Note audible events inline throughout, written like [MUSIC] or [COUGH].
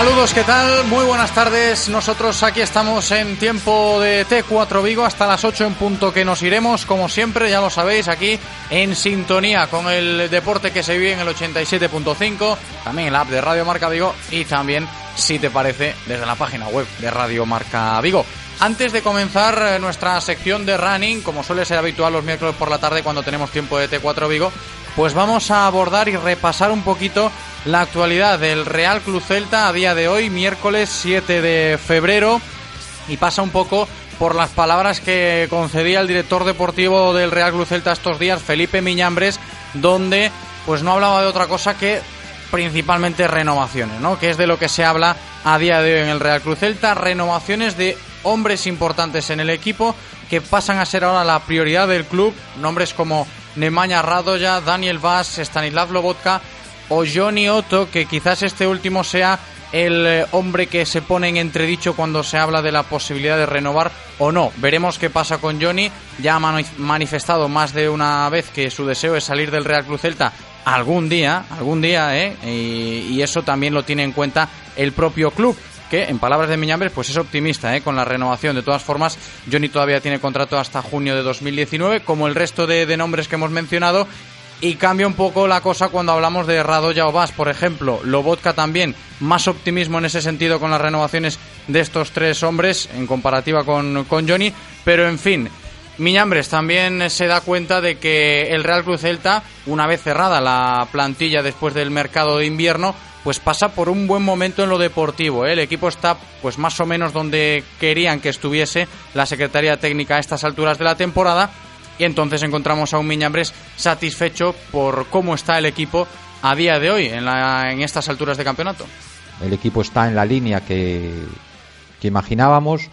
Saludos, ¿qué tal? Muy buenas tardes. Nosotros aquí estamos en tiempo de T4 Vigo hasta las 8 en punto que nos iremos, como siempre, ya lo sabéis, aquí en sintonía con el deporte que se vive en el 87.5, también en la app de Radio Marca Vigo y también, si te parece, desde la página web de Radio Marca Vigo. Antes de comenzar eh, nuestra sección de running, como suele ser habitual los miércoles por la tarde cuando tenemos tiempo de T4 Vigo, pues vamos a abordar y repasar un poquito la actualidad del Real Club Celta a día de hoy, miércoles 7 de febrero, y pasa un poco por las palabras que concedía el director deportivo del Real Club Celta estos días, Felipe Miñambres, donde pues no hablaba de otra cosa que principalmente renovaciones, ¿no? Que es de lo que se habla a día de hoy en el Real Club Celta, renovaciones de hombres importantes en el equipo que pasan a ser ahora la prioridad del club, nombres como Nemanja Radoya, Daniel Vaz, Stanislav Lobotka o Johnny Otto, que quizás este último sea el eh, hombre que se pone en entredicho cuando se habla de la posibilidad de renovar o no. Veremos qué pasa con Johnny. Ya ha manifestado más de una vez que su deseo es salir del Real Cruz Celta algún día, algún día, ¿eh? Y, y eso también lo tiene en cuenta el propio club que en palabras de Miñambres pues es optimista ¿eh? con la renovación. De todas formas, Johnny todavía tiene contrato hasta junio de 2019, como el resto de, nombres que hemos mencionado, y cambia un poco la cosa cuando hablamos de Radoya o Vas, por ejemplo. Lobotka también, más optimismo en ese sentido con las renovaciones de estos tres hombres en comparativa con, con Johnny. Pero en fin, Miñambres también se da cuenta de que el Real Cruz Celta, una vez cerrada la plantilla después del mercado de invierno, pues pasa por un buen momento en lo deportivo. ¿eh? El equipo está pues más o menos donde querían que estuviese la Secretaría Técnica a estas alturas de la temporada y entonces encontramos a un Miñambres satisfecho por cómo está el equipo a día de hoy en, la, en estas alturas de campeonato. El equipo está en la línea que, que imaginábamos,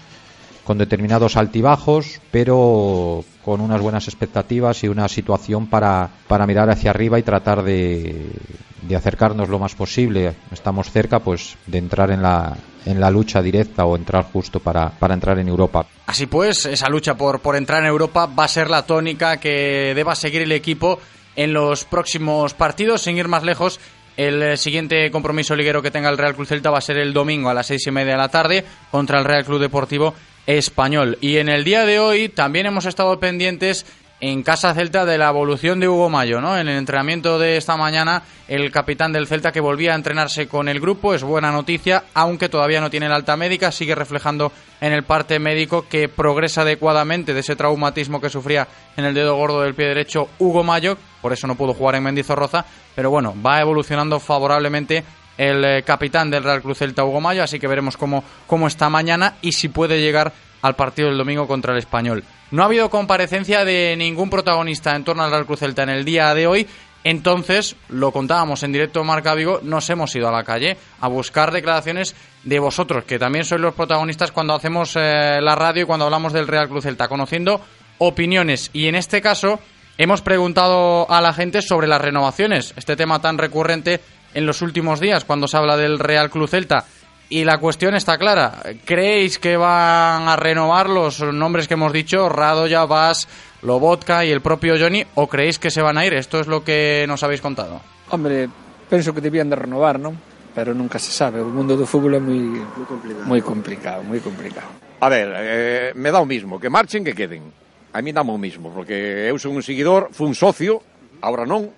con determinados altibajos, pero con unas buenas expectativas y una situación para, para mirar hacia arriba y tratar de, de acercarnos lo más posible. Estamos cerca pues de entrar en la, en la lucha directa o entrar justo para, para entrar en Europa. Así pues, esa lucha por, por entrar en Europa va a ser la tónica que deba seguir el equipo en los próximos partidos, sin ir más lejos. El eh, siguiente compromiso liguero que tenga el Real Club Celta va a ser el domingo a las seis y media de la tarde contra el Real Club Deportivo Español. Y en el día de hoy también hemos estado pendientes en Casa Celta de la evolución de Hugo Mayo, ¿no? En el entrenamiento de esta mañana, el capitán del Celta que volvía a entrenarse con el grupo, es buena noticia, aunque todavía no tiene la alta médica, sigue reflejando en el parte médico que progresa adecuadamente de ese traumatismo que sufría en el dedo gordo del pie derecho Hugo Mayo, por eso no pudo jugar en Mendizorroza, pero bueno, va evolucionando favorablemente el eh, capitán del Real Cruz Celta Hugo Mayo, así que veremos cómo, cómo está mañana y si puede llegar al partido del domingo contra el Español. No ha habido comparecencia de ningún protagonista en torno al Real Cruz Celta en el día de hoy. Entonces, lo contábamos en directo Marca Vigo, nos hemos ido a la calle a buscar declaraciones de vosotros, que también sois los protagonistas cuando hacemos eh, la radio y cuando hablamos del Real Cruz Celta, conociendo opiniones. Y en este caso, hemos preguntado a la gente sobre las renovaciones, este tema tan recurrente en los últimos días cuando se habla del Real Club Celta. Y la cuestión está clara. ¿Creéis que van a renovar los nombres que hemos dicho, Radoya, Vas, Lobotka y el propio Johnny, o creéis que se van a ir? Esto es lo que nos habéis contado. Hombre, penso que debían de renovar, non? pero nunca se sabe. O mundo do fútbol moi, moi complicado. Moi complicado, moi complicado. A ver, eh, me dá o mismo, que marchen, que queden. a mí dame o mismo, porque eu son un seguidor, fun socio, agora non,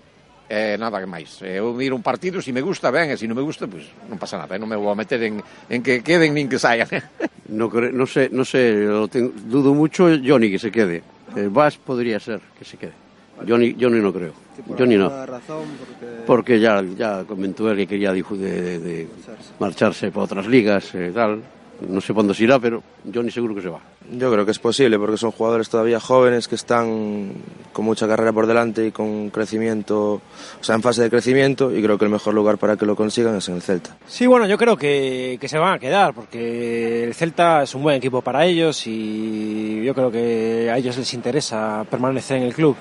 eh, nada máis. Eu miro un partido, se me gusta, ben, e se non me gusta, pois pues, non pasa nada, eh? non me vou a meter en, en que queden nin que saian. [LAUGHS] no, no sé, no sé, lo tengo, dudo mucho Johnny que se quede. El Vas podría ser que se quede. Yo ni, yo ni no creo. Sí, yo ni no. Razón porque... porque... ya, ya comentó él que quería de, de, de marcharse. marcharse para otras ligas y eh, tal. No sé cuándo se irá, pero Johnny seguro que se va. Yo creo que es posible porque son jugadores todavía jóvenes que están con mucha carrera por delante y con crecimiento, o sea, en fase de crecimiento y creo que el mejor lugar para que lo consigan es en el Celta. Sí, bueno, yo creo que, que se van a quedar porque el Celta es un buen equipo para ellos y yo creo que a ellos les interesa permanecer en el club.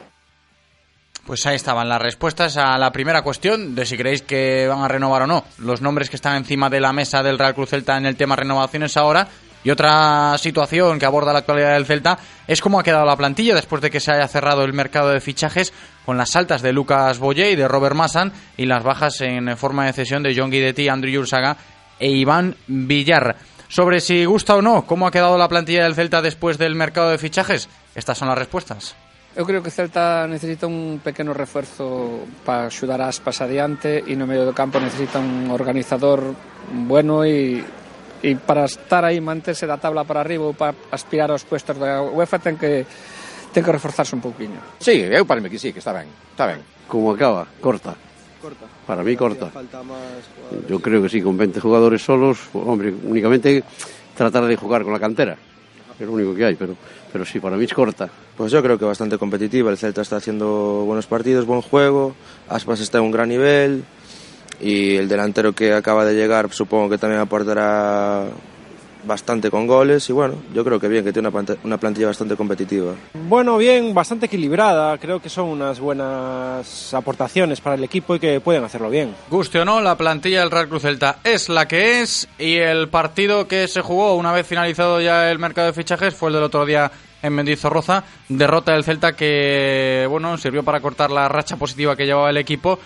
Pues ahí estaban las respuestas a la primera cuestión de si creéis que van a renovar o no. Los nombres que están encima de la mesa del Real Cruz Celta en el tema renovaciones ahora. Y otra situación que aborda la actualidad del Celta es cómo ha quedado la plantilla después de que se haya cerrado el mercado de fichajes con las altas de Lucas Boye y de Robert Massan y las bajas en forma de cesión de John Guidetti, Andrew Yursaga e Iván Villar. Sobre si gusta o no cómo ha quedado la plantilla del Celta después del mercado de fichajes, estas son las respuestas. Eu creo que Celta necesita un pequeno refuerzo para axudar as Aspas adiante e no medio do campo necesita un organizador bueno e e para estar aí manterse da tabla para arriba ou para aspirar aos puestos da UEFA ten que ten que reforzarse un pouquiño. Sí, eu para mí que sí, que está ben, está ben. Como acaba, corta. Corta. Para mí corta. Falta más Yo creo que sí, con 20 jugadores solos, hombre, únicamente tratar de jugar con la cantera. Es lo único que hay, pero pero sí, para mí es corta. Pues yo creo que bastante competitiva. El Celta está haciendo buenos partidos, buen juego. Aspas está en un gran nivel. Y el delantero que acaba de llegar supongo que también aportará bastante con goles y bueno, yo creo que bien, que tiene una plantilla bastante competitiva. Bueno, bien, bastante equilibrada, creo que son unas buenas aportaciones para el equipo y que pueden hacerlo bien. Guste o no, la plantilla del Real Cruz Celta es la que es y el partido que se jugó una vez finalizado ya el mercado de fichajes fue el del otro día en Mendizorroza, derrota del Celta que bueno, sirvió para cortar la racha positiva que llevaba el equipo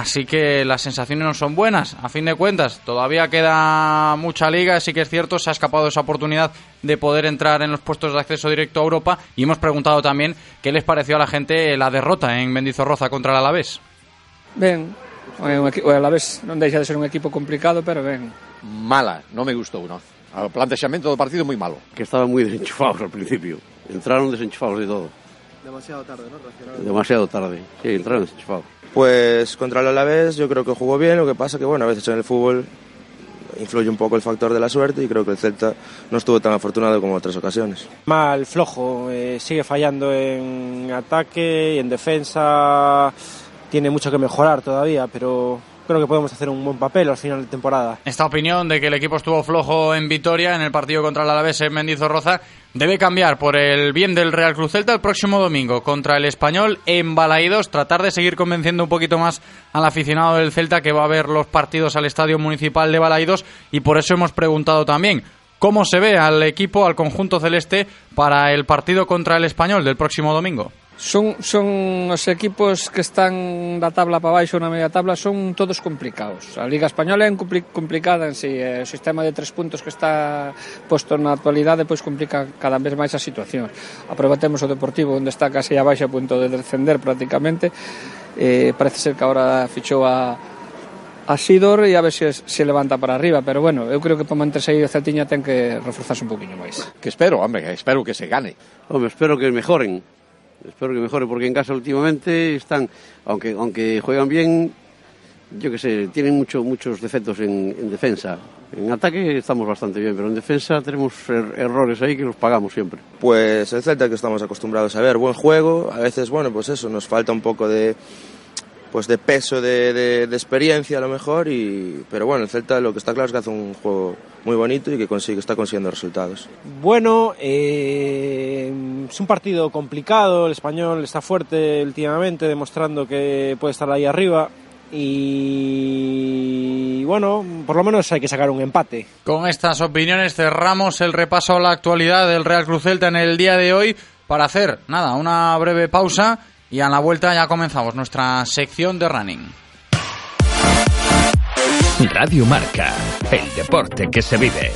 Así que las sensaciones no son buenas. A fin de cuentas, todavía queda mucha liga. Sí que es cierto, se ha escapado esa oportunidad de poder entrar en los puestos de acceso directo a Europa. Y hemos preguntado también qué les pareció a la gente la derrota en Mendizorroza contra el Alavés. Ben, o Alavés non deixa de ser un equipo complicado, pero ben. Mala, non me gustou, no. O plantexamento do partido moi malo. Que estaban moi desenchufados al principio. Entraron desenchufados de todo. Demasiado tarde, ¿no? Demasiado tarde. Sí, entraron desenchufados. Pues contra el Alavés yo creo que jugó bien, lo que pasa que bueno, a veces en el fútbol influye un poco el factor de la suerte y creo que el Celta no estuvo tan afortunado como en otras ocasiones. Mal, flojo, eh, sigue fallando en ataque y en defensa, tiene mucho que mejorar todavía, pero creo que podemos hacer un buen papel al final de temporada. Esta opinión de que el equipo estuvo flojo en Vitoria en el partido contra el Alavés en Mendizorroza debe cambiar por el bien del Real Cruz Celta el próximo domingo contra el Español en Balaídos, tratar de seguir convenciendo un poquito más al aficionado del Celta que va a ver los partidos al Estadio Municipal de Balaídos y por eso hemos preguntado también cómo se ve al equipo, al conjunto celeste para el partido contra el Español del próximo domingo. Son, son os equipos que están da tabla para baixo na media tabla son todos complicados. A Liga Española é complicada en si, sí, o sistema de tres puntos que está posto na actualidade pois complica cada vez máis a situación. Aprobatemos o Deportivo onde está case a baixa a punto de descender prácticamente. Eh, parece ser que agora fichou a, a Sidor e a ver se se levanta para arriba, pero bueno, eu creo que para manterse aí o Celtiña ten que reforzarse un poquinho máis. Que espero, hombre, espero que se gane. Hombre, espero que mejoren espero que mejore porque en casa últimamente están, aunque, aunque juegan bien, yo que sé, tienen mucho, muchos defectos en, en, defensa. En ataque estamos bastante bien, pero en defensa tenemos er errores ahí que los pagamos siempre. Pues el Celta que estamos acostumbrados a ver, buen juego, a veces, bueno, pues eso, nos falta un poco de pues de peso de, de, de, experiencia a lo mejor y pero bueno el Celta lo que está claro es que hace un juego muy bonito y que consigue está consiguiendo resultados bueno eh, es un partido complicado el español está fuerte últimamente demostrando que puede estar ahí arriba y bueno, por lo menos hay que sacar un empate. Con estas opiniones cerramos el repaso a la actualidad del Real Cruz Celta en el día de hoy para hacer, nada, una breve pausa y a la vuelta ya comenzamos nuestra sección de running. Radio Marca, el deporte que se vive.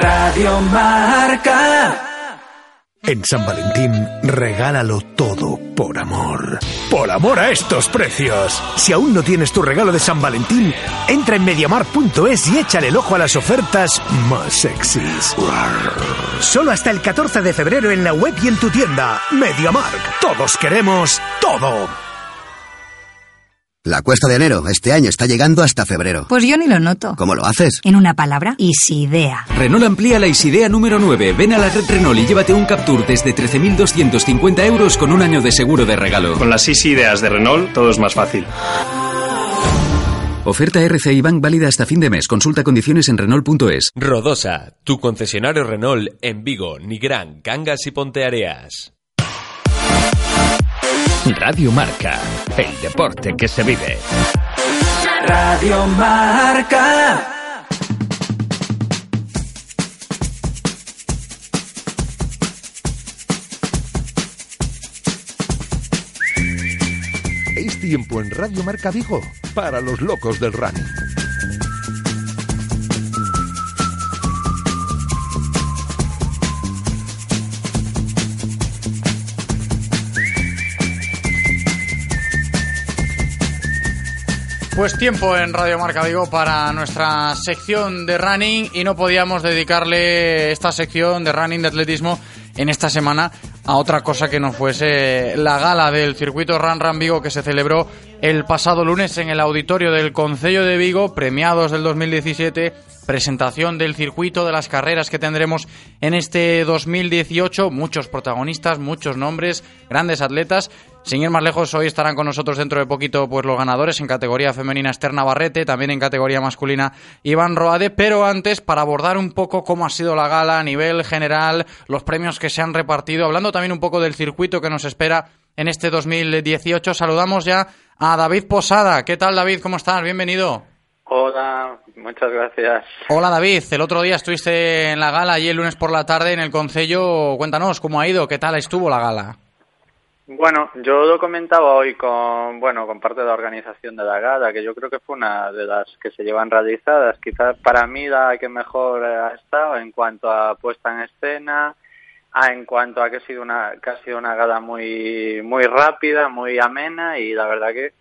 Radio Marca. En San Valentín, regálalo todo por amor. Por amor a estos precios. Si aún no tienes tu regalo de San Valentín, entra en mediamar.es y échale el ojo a las ofertas más sexys. Solo hasta el 14 de febrero en la web y en tu tienda. Mediamark. Todos queremos todo. La cuesta de enero este año está llegando hasta febrero. Pues yo ni lo noto. ¿Cómo lo haces? En una palabra, Isidea. Renault amplía la Isidea número 9. Ven a la red Renault y llévate un Captur desde 13.250 euros con un año de seguro de regalo. Con las Isideas de Renault todo es más fácil. Oferta RCI Bank válida hasta fin de mes. Consulta condiciones en Renault.es. Rodosa, tu concesionario Renault en Vigo, Nigrán, Cangas y Ponteareas. Radio Marca, el deporte que se vive. Radio Marca. Es tiempo en Radio Marca Vigo para los locos del running. Pues tiempo en Radio Marca Vigo para nuestra sección de running y no podíamos dedicarle esta sección de running de atletismo en esta semana a otra cosa que no fuese la gala del circuito Run Run Vigo que se celebró el pasado lunes en el auditorio del Concello de Vigo, premiados del 2017, presentación del circuito de las carreras que tendremos en este 2018, muchos protagonistas, muchos nombres, grandes atletas. Sin ir más lejos, hoy estarán con nosotros dentro de poquito pues los ganadores en categoría femenina Esther Navarrete, también en categoría masculina Iván Roade, pero antes para abordar un poco cómo ha sido la gala a nivel general, los premios que se han repartido, hablando también un poco del circuito que nos espera en este 2018, saludamos ya a David Posada. ¿Qué tal David? ¿Cómo estás? Bienvenido. Hola, muchas gracias. Hola David, el otro día estuviste en la gala y el lunes por la tarde en el Concello. Cuéntanos cómo ha ido, qué tal estuvo la gala. Bueno, yo lo comentaba hoy con, bueno, con parte de la organización de la gala, que yo creo que fue una de las que se llevan realizadas. Quizás para mí la que mejor ha estado en cuanto a puesta en escena, a en cuanto a que ha sido una, que ha sido una gala muy, muy rápida, muy amena y la verdad que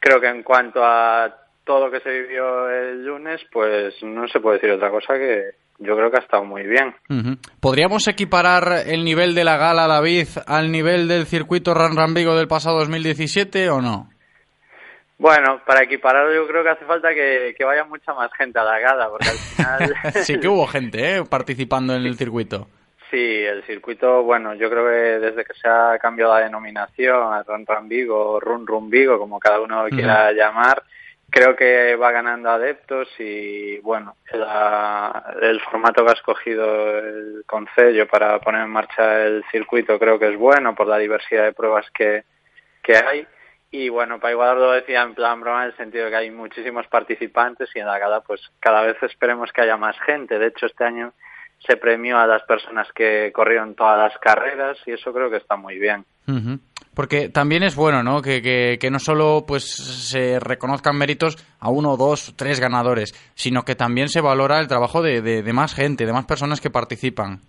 creo que en cuanto a todo lo que se vivió el lunes, pues no se puede decir otra cosa que yo creo que ha estado muy bien. ¿Podríamos equiparar el nivel de la gala, David, al nivel del circuito Ran Ran Vigo del pasado 2017 o no? Bueno, para equipararlo yo creo que hace falta que, que vaya mucha más gente a la gala, porque al final... [LAUGHS] sí que hubo gente ¿eh? participando en el circuito. Sí, el circuito, bueno, yo creo que desde que se ha cambiado la denominación a Run Run Vigo, Run Run Vigo, como cada uno lo quiera llamar, creo que va ganando adeptos y, bueno, el formato que ha escogido el Concello para poner en marcha el circuito creo que es bueno por la diversidad de pruebas que, que hay. Y bueno, para igualarlo decía en plan broma en el sentido de que hay muchísimos participantes y en la gala pues cada vez esperemos que haya más gente. De hecho, este año se premió a las personas que corrieron todas las carreras y eso creo que está muy bien. Ujú. Porque también es bueno, ¿no? Que, que, que no solo pues se reconozcan méritos a uno, dos, tres ganadores, sino que también se valora el trabajo de, de, más gente, de más personas que participan.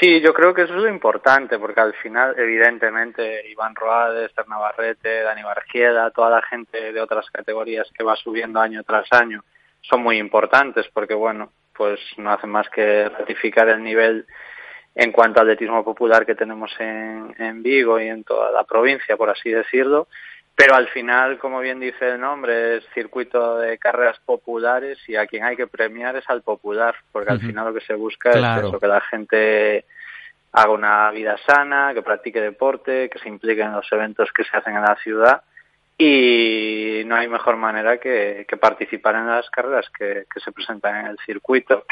Sí, yo creo que eso es lo importante, porque al final, evidentemente, Iván Roades, Esther Navarrete, Dani Bargieda, toda la gente de otras categorías que va subiendo año tras año son muy importantes, porque bueno, pues no hacen más que ratificar el nivel en cuanto al atletismo popular que tenemos en, en Vigo y en toda la provincia, por así decirlo. Pero al final, como bien dice el nombre, es circuito de carreras populares y a quien hay que premiar es al popular, porque al final lo que se busca Claro. es eso, que la gente haga una vida sana, que practique deporte, que se implique en los eventos que se hacen en la ciudad y no hay mejor manera que, participar en las carreras que, se presentan en el circuito.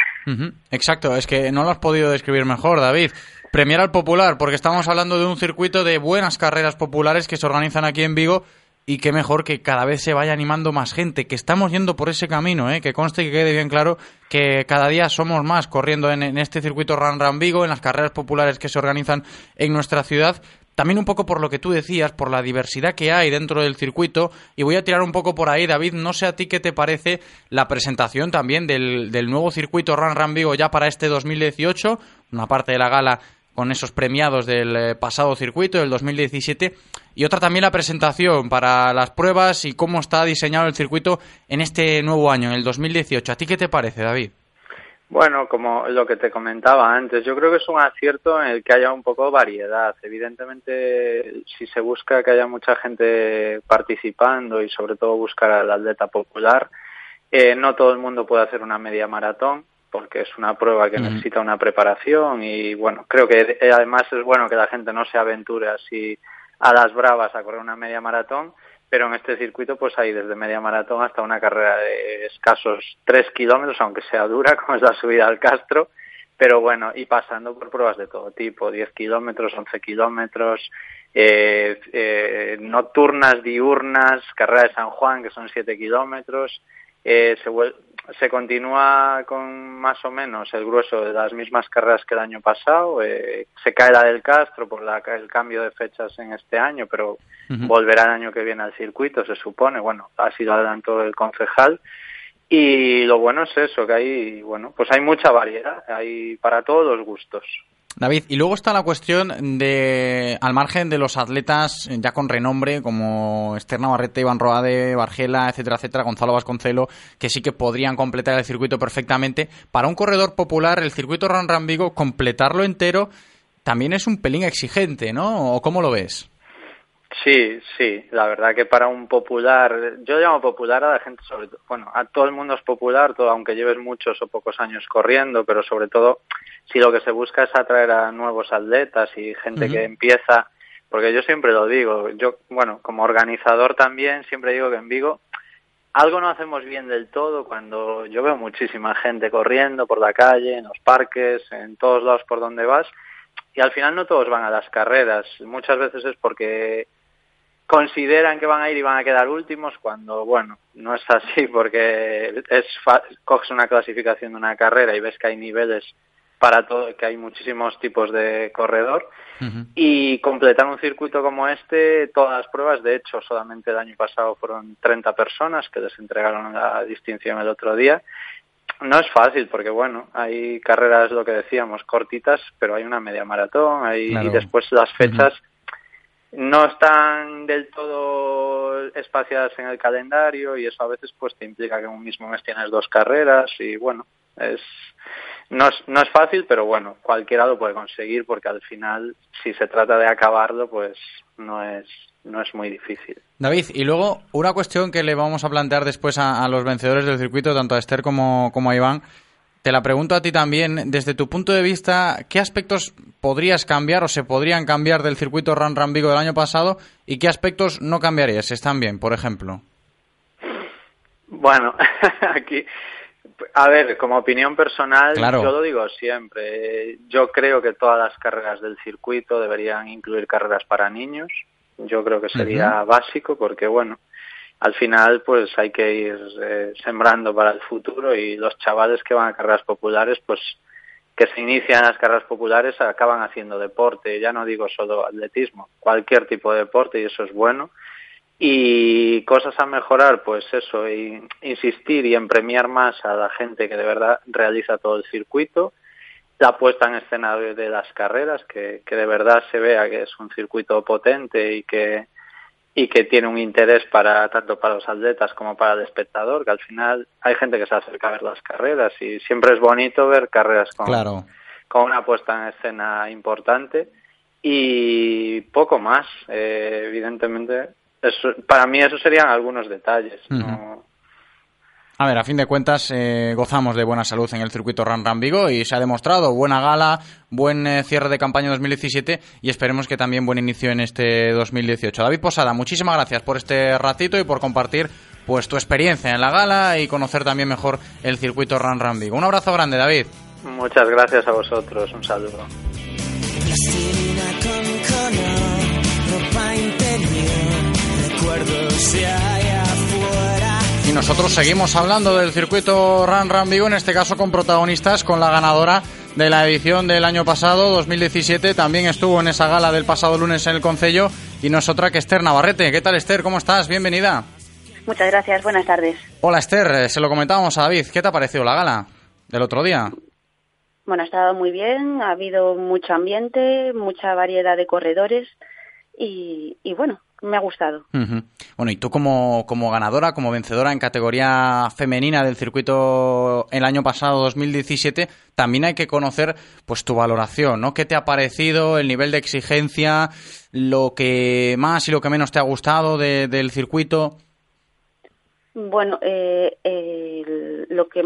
Exacto, es que no lo has podido describir mejor, David. Premiar al popular, porque estamos hablando de un circuito de buenas carreras populares que se organizan aquí en Vigo y qué mejor que cada vez se vaya animando más gente, que estamos yendo por ese camino, ¿eh? que conste y que quede bien claro que cada día somos más corriendo en, en este circuito Run Run Vigo, en las carreras populares que se organizan en nuestra ciudad, también un poco por lo que tú decías, por la diversidad que hay dentro del circuito. Y voy a tirar un poco por ahí, David. No sé a ti qué te parece la presentación también del, del nuevo circuito Run Run Vigo ya para este 2018. Una parte de la gala con esos premiados del eh, pasado circuito, del 2017, y otra también la presentación para las pruebas y cómo está diseñado el circuito en este nuevo año, en el 2018. ¿A ti qué te parece, David? Bueno, como lo que te comentaba antes, yo creo que es un acierto en el que haya un poco de variedad. Evidentemente, si se busca que haya mucha gente participando y sobre todo buscar al atleta popular, eh, no todo el mundo puede hacer una media maratón porque es una prueba que necesita una preparación y bueno, creo que además es bueno que la gente no se aventure así a las bravas a correr una media maratón, pero en este circuito pues hay desde media maratón hasta una carrera de escasos tres kilómetros, aunque sea dura, [LAUGHS] como es la subida al Castro, pero bueno, y pasando por pruebas de todo tipo, 10 kilómetros, 11 kilómetros, eh, eh, nocturnas, diurnas, carrera de San Juan, que son 7 kilómetros, eh, se, se continúa con más o menos el grueso de las mismas carreras que el año pasado. Eh, se cae la del Castro por la, el cambio de fechas en este año, pero volverá el año que viene al circuito, se supone. Bueno, ha sido adelanto del concejal. Y lo bueno es eso, que hay, bueno, pues hay mucha variedad, hay para todos los gustos. David, y luego está la cuestión de, al margen de los atletas ya con renombre, como Esther Navarrete, Iván Roade, Bargela, etcétera, etcétera, Gonzalo Vasconcelo, que sí que podrían completar el circuito perfectamente. Para un corredor popular, el circuito Ran Vigo, completarlo entero también es un pelín exigente, ¿no? ¿O cómo lo ves? Sí, sí, la verdad que para un popular, yo llamo popular a la gente sobre todo, bueno, a todo el mundo es popular, todo, aunque lleves muchos o pocos años corriendo, pero sobre todo si lo que se busca es atraer a nuevos atletas y gente que empieza, porque yo siempre lo digo, yo, bueno, como organizador también siempre digo que en Vigo algo no hacemos bien del todo cuando yo veo muchísima gente corriendo por la calle, en los parques, en todos lados por donde vas, y al final no todos van a las carreras. Muchas veces es porque consideran que van a ir y van a quedar últimos cuando, bueno, no es así porque es coges una clasificación de una carrera y ves que hay niveles para todo, que hay muchísimos tipos de corredor y completar un circuito como este, todas las pruebas, de hecho, solamente el año pasado fueron 30 personas que les entregaron la distinción el otro día. No es fácil porque, bueno, hay carreras, lo que decíamos, cortitas, pero hay una media maratón, hay, y después las fechas no están del todo espaciadas en el calendario y eso a veces pues te implica que en un mismo mes tienes dos carreras y bueno, es no es, no es fácil, pero bueno, cualquiera lo puede conseguir porque al final si se trata de acabarlo pues no es no es muy difícil. David, y luego una cuestión que le vamos a plantear después a, a los vencedores del circuito, tanto a Esther como, como a Iván, te la pregunto a ti también, desde tu punto de vista, ¿qué aspectos podrías cambiar o se podrían cambiar del circuito Ran Ran Vigo del año pasado y qué aspectos no cambiarías? ¿Están bien, por ejemplo? Bueno, [LAUGHS] aquí, a ver, como opinión personal, yo lo digo siempre. Yo creo que todas las carreras del circuito deberían incluir carreras para niños. Yo creo que sería básico porque, bueno, al final pues hay que ir eh, sembrando para el futuro y los chavales que van a carreras populares pues que se inician las carreras populares acaban haciendo deporte, ya no digo solo atletismo, cualquier tipo de deporte y eso es bueno. Y cosas a mejorar, pues eso, insistir y en premiar más a la gente que de verdad realiza todo el circuito, la puesta en escena de las carreras, que, que de verdad se vea que es un circuito potente y que, y que tiene un interés para tanto para los atletas como para el espectador, que al final hay gente que se acerca a ver las carreras y siempre es bonito ver carreras con, con una puesta en escena importante y poco más, eh, evidentemente. Eso, para mí esos serían algunos detalles. ¿no? A ver, a fin de cuentas, eh, gozamos de buena salud en el circuito Ran Ran Vigo y se ha demostrado buena gala, buen eh, cierre de campaña 2017 y esperemos que también buen inicio en este 2018. David Posada, muchísimas gracias por este ratito y por compartir pues tu experiencia en la gala y conocer también mejor el circuito Ran Ran Vigo. Un abrazo grande, David. Muchas gracias a vosotros, un saludo. Y nosotros seguimos hablando del circuito Run Run Vigo, en este caso con protagonistas, con la ganadora de la edición del año pasado, 2017. También estuvo en esa gala del pasado lunes en el Concello y no es otra que Esther Navarrete. ¿Qué tal, Esther? ¿Cómo estás? Bienvenida. Muchas gracias, buenas tardes. Hola, Esther. Eh, se lo comentábamos a David. ¿Qué te ha parecido la gala del otro día? Bueno, ha estado muy bien, ha habido mucho ambiente, mucha variedad de corredores y, y bueno, me ha gustado. Ujú. Bueno, y tú como, como ganadora, como vencedora en categoría femenina del circuito el año pasado, 2017, también hay que conocer pues tu valoración, ¿no? ¿Qué te ha parecido, el nivel de exigencia, lo que más y lo que menos te ha gustado de- del circuito? Bueno, eh, el- lo que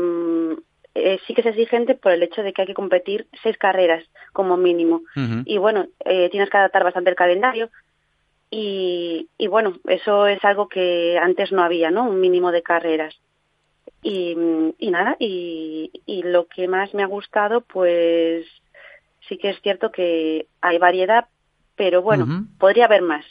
eh, sí que es exigente por el hecho de que hay que competir seis carreras como mínimo. Y bueno, eh, tienes que adaptar bastante el calendario. Y, y bueno, eso es algo que antes no había, ¿no? Un mínimo de carreras. Y, y nada, y, y lo que más me ha gustado, pues sí que es cierto que hay variedad, pero bueno, podría haber más.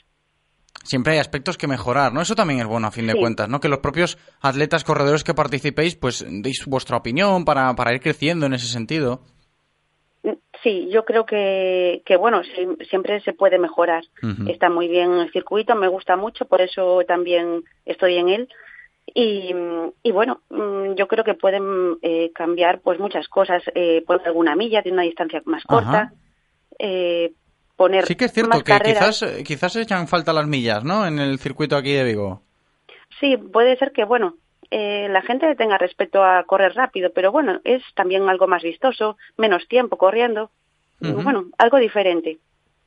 Siempre hay aspectos que mejorar, ¿no? Eso también es bueno a fin de Sí. cuentas, ¿no? Que los propios atletas corredores que participéis, pues deis vuestra opinión para, para ir creciendo en ese sentido. Sí, yo creo que, que bueno, sí- siempre se puede mejorar. Está muy bien el circuito, me gusta mucho, por eso también estoy en él. Y, y bueno, mm, yo creo que pueden eh, cambiar pues muchas cosas, eh, poner alguna milla de una distancia más corta, eh, poner Sí que es cierto más que carreras. quizás, eh, quizás echan falta las millas, ¿no? En el circuito aquí de Vigo. Sí, puede ser que, bueno, eh, la gente tenga respeto a correr rápido, pero bueno, es también algo más vistoso, menos tiempo corriendo, bueno, algo diferente.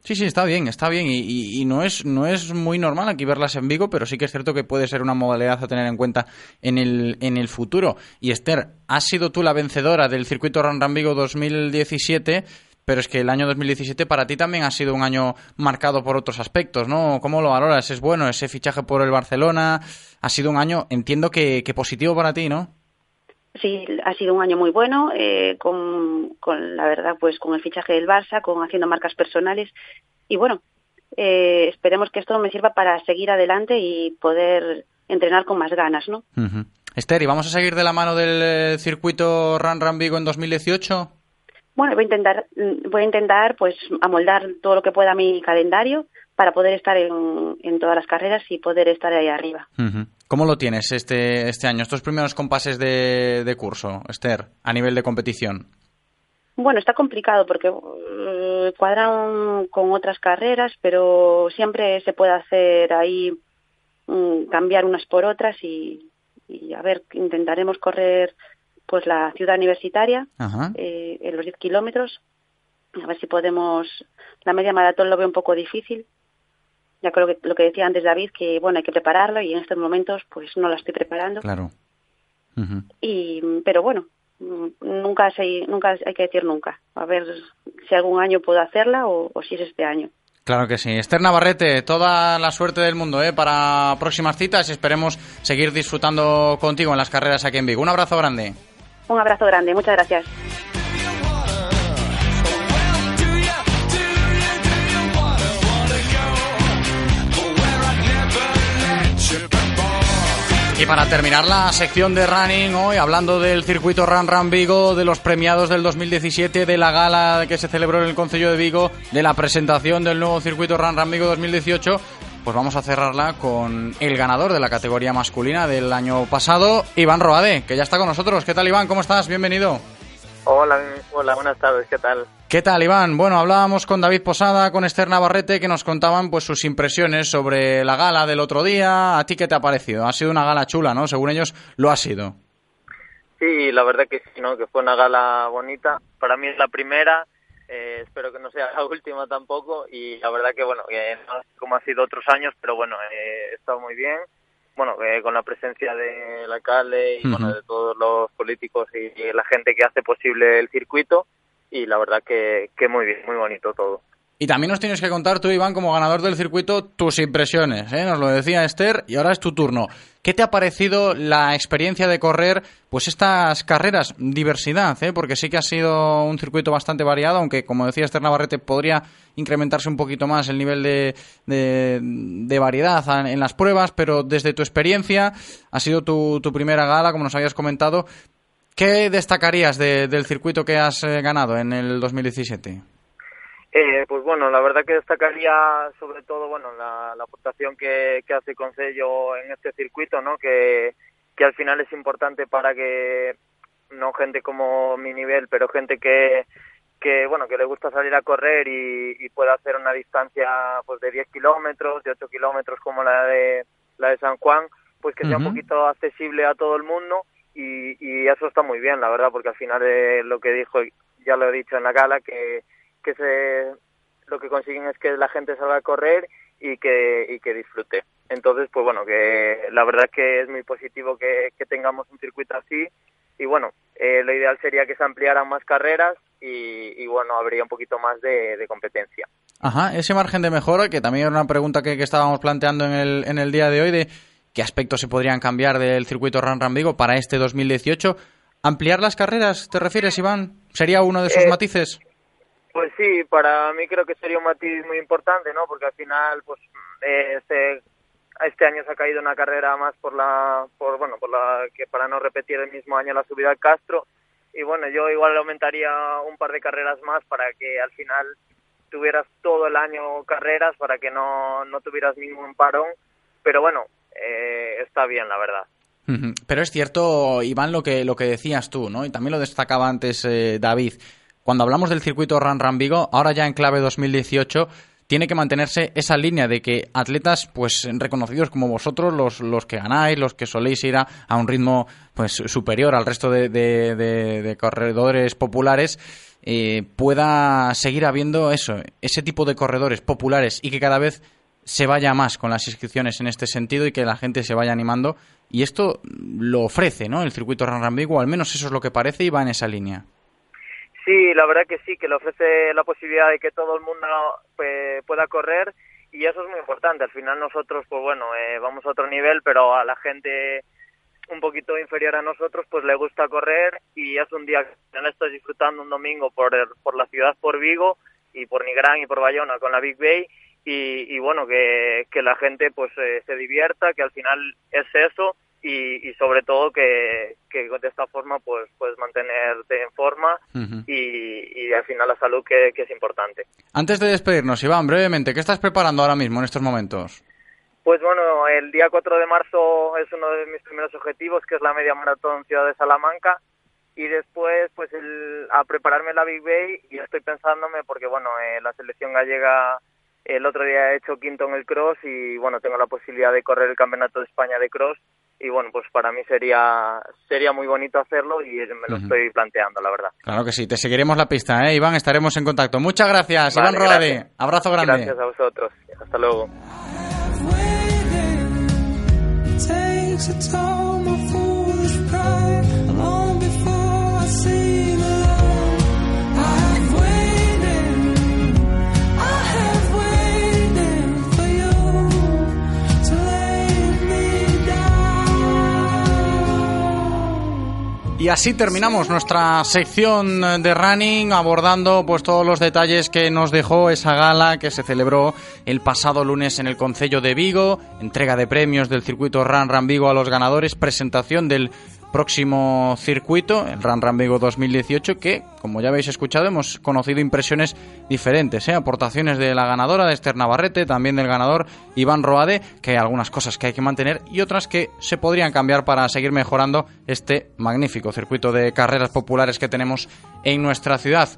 Sí, sí, está bien, está bien. Y, y- y no, es, no es muy normal aquí verlas en Vigo, pero sí que es cierto que puede ser una modalidad a tener en cuenta en el, en el futuro. Y Esther, has sido tú la vencedora del circuito Run Run Vigo 2017, pero es que el año 2017 para ti también ha sido un año marcado por otros aspectos, ¿no? ¿Cómo lo valoras? ¿Es bueno ese fichaje por el Barcelona? Ha sido un año, entiendo que, que positivo para ti, ¿no? Sí, ha sido un año muy bueno, eh, con, con la verdad, pues con el fichaje del Barça, con haciendo marcas personales. Y bueno, eh, esperemos que esto me sirva para seguir adelante y poder entrenar con más ganas, ¿no? Esther, ¿y vamos a seguir de la mano del eh, circuito Run Run Vigo en 2018? Bueno, voy a intentar, mm, voy a intentar, pues, amoldar todo lo que pueda mi calendario para poder estar en, en todas las carreras y poder estar ahí arriba. ¿Cómo lo tienes este, este año, estos primeros compases de, de curso, Esther, a nivel de competición? Bueno, está complicado porque eh, cuadran con otras carreras, pero siempre se puede hacer ahí mm, cambiar unas por otras y, y, a ver, intentaremos correr pues la ciudad universitaria eh, en los 10 kilómetros, a ver si podemos, la media maratón lo veo un poco difícil, ya creo que lo que decía antes David, que bueno, hay que prepararlo y en estos momentos pues no la estoy preparando, Claro. Y pero bueno mm, nunca se, nunca hay que decir nunca a ver si algún año puedo hacerla o, o si es este año Claro que sí. Esther Navarrete, toda la suerte del mundo ¿eh? para próximas citas y esperemos seguir disfrutando contigo en las carreras aquí en Vigo. Un abrazo grande. Un abrazo grande muchas gracias. Y para terminar la sección de running hoy, hablando del circuito Run Run Vigo, de los premiados del 2017, de la gala que se celebró en el Concello de Vigo, de la presentación del nuevo circuito Run Run Vigo 2018, pues vamos a cerrarla con el ganador de la categoría masculina del año pasado, Iván Roade, que ya está con nosotros. ¿Qué tal, Iván? ¿Cómo estás? Bienvenido. Hola, hola, buenas tardes, ¿qué tal? ¿Qué tal, Iván? Bueno, hablábamos con David Posada, con Esther Navarrete, que nos contaban pues sus impresiones sobre la gala del otro día. ¿A ti qué te ha parecido? Ha sido una gala chula, ¿no? Según ellos, lo ha sido. Sí, la verdad que sí, ¿no? Que fue una gala bonita. Para mí es la primera, eh, espero que no sea [LAUGHS] la última tampoco. Y la verdad que, bueno, que no sé cómo ha sido otros años, pero bueno, eh, he estado muy bien. Bueno, eh, con la presencia del alcalde y, bueno, Ujú. de todos los políticos y, y la gente que hace posible el circuito. Y la verdad que, que muy bien, muy bonito todo. Y también nos tienes que contar tú, Iván, como ganador del circuito, tus impresiones. ¿eh? Nos lo decía Esther y ahora es tu turno. ¿Qué te ha parecido la experiencia de correr pues estas carreras? Diversidad, ¿eh? porque sí que ha sido un circuito bastante variado, aunque como decía Esther Navarrete, podría incrementarse un poquito más el nivel de, de, variedad en las pruebas, pero desde tu experiencia, ha sido tu, tu primera gala, como nos habías comentado. ¿Qué destacarías del circuito que has eh, ganado en el 2017? Eh, pues bueno, la verdad que destacaría sobre todo bueno la, aportación que, hace Concello en este circuito, ¿no? Que, que al final es importante para que no gente como mi nivel, pero gente que, que bueno que le gusta salir a correr y, y pueda hacer una distancia pues de 10 kilómetros, de 8 kilómetros como la de la de San Juan, pues que sea un poquito accesible a todo el mundo y, y eso está muy bien, la verdad, porque al final de lo que dijo, ya lo he dicho en la gala, que, que se, lo que consiguen es que la gente salga a correr y que, y que disfrute. Entonces, pues bueno, que la verdad es que es muy positivo que, que tengamos un circuito así y bueno, eh, lo ideal sería que se ampliaran más carreras y, bueno, habría un poquito más de, competencia. Ajá, ese margen de mejora, que también era una pregunta que, que, estábamos planteando en el, en el día de hoy, de qué aspectos se podrían cambiar del circuito Ran Ran Vigo para este 2018. ¿Ampliar las carreras, te refieres, Iván? ¿Sería uno de esos eh, matices? Pues sí, para mí creo que sería un matiz muy importante, ¿no? Porque al final, pues, eh, este este año se ha caído una carrera más por la, por bueno, por la que para no repetir el mismo año la subida al Castro. Y bueno, yo igual aumentaría un par de carreras más para que al final tuvieras todo el año carreras, para que no, no tuvieras ningún parón. Pero bueno, eh, está bien, la verdad. Pero es cierto, Iván, lo que, lo que decías tú, ¿no? Y también lo destacaba antes eh, David. Cuando hablamos del circuito Ran Ran Vigo, ahora ya en clave 2018, tiene que mantenerse esa línea de que atletas pues reconocidos como vosotros, los, los que ganáis, los que soléis ir a, un ritmo pues superior al resto de, corredores populares, eh, pueda seguir habiendo eso, ese tipo de corredores populares y que cada vez se vaya más con las inscripciones en este sentido y que la gente se vaya animando. Y esto lo ofrece, ¿no? El circuito Rambigo, al menos eso es lo que parece y va en esa línea. Sí, la verdad que sí, que le ofrece la posibilidad de que todo el mundo pues, pueda correr y eso es muy importante. Al final nosotros, pues bueno, eh, vamos a otro nivel, pero a la gente un poquito inferior a nosotros, pues le gusta correr y es un día que estoy disfrutando un domingo por, por la ciudad, por Vigo y por Nigrán y por Bayona con la Big Bay y, bueno, que, que la gente pues eh, se divierta, que al final es eso y, sobre todo que, de esta forma pues puedes mantenerte en forma y, al final la salud que, es importante. Antes de despedirnos, Iván, brevemente, ¿qué estás preparando ahora mismo en estos momentos? Pues bueno, el día 4 de marzo es uno de mis primeros objetivos, que es la media maratón Ciudad de Salamanca. Y después, pues, a prepararme la Big Bay y estoy pensándome, porque bueno, eh, la selección gallega el otro día he hecho quinto en el cross y bueno, tengo la posibilidad de correr el Campeonato de España de cross y bueno, pues para mí sería sería muy bonito hacerlo y me lo estoy planteando, la verdad. Claro que sí, te seguiremos la pista, ¿eh? Iván, estaremos en contacto. Muchas gracias, Iván Roade. Abrazo grande. Gracias a vosotros. Hasta luego. Y así terminamos nuestra sección de running abordando pues todos los detalles que nos dejó esa gala que se celebró el pasado lunes en el Concello de Vigo, entrega de premios del circuito Run Run Vigo a los ganadores, presentación del próximo circuito, el Ran Ran Vigo 2018, que, como ya habéis escuchado, hemos conocido impresiones diferentes, ¿eh? aportaciones de la ganadora, de Esther Navarrete, también del ganador Iván Roade, que hay algunas cosas que hay que mantener y otras que se podrían cambiar para seguir mejorando este magnífico circuito de carreras populares que tenemos en nuestra ciudad.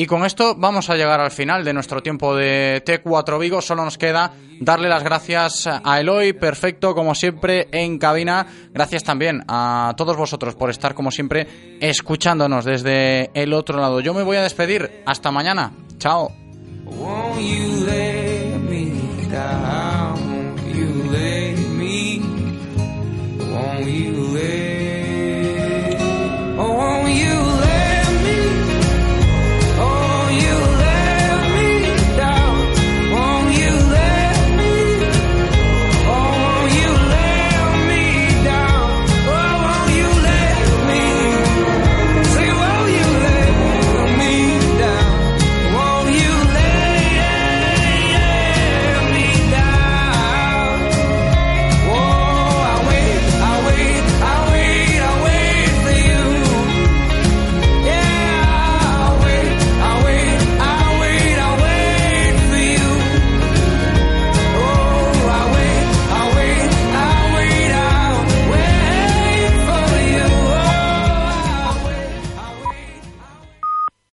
Y con esto vamos a llegar al final de nuestro tiempo de T4 Vigo. Solo nos queda darle las gracias a Eloy, perfecto como siempre en cabina. Gracias también a todos vosotros por estar como siempre escuchándonos desde el otro lado. Yo me voy a despedir. Hasta mañana. Chao.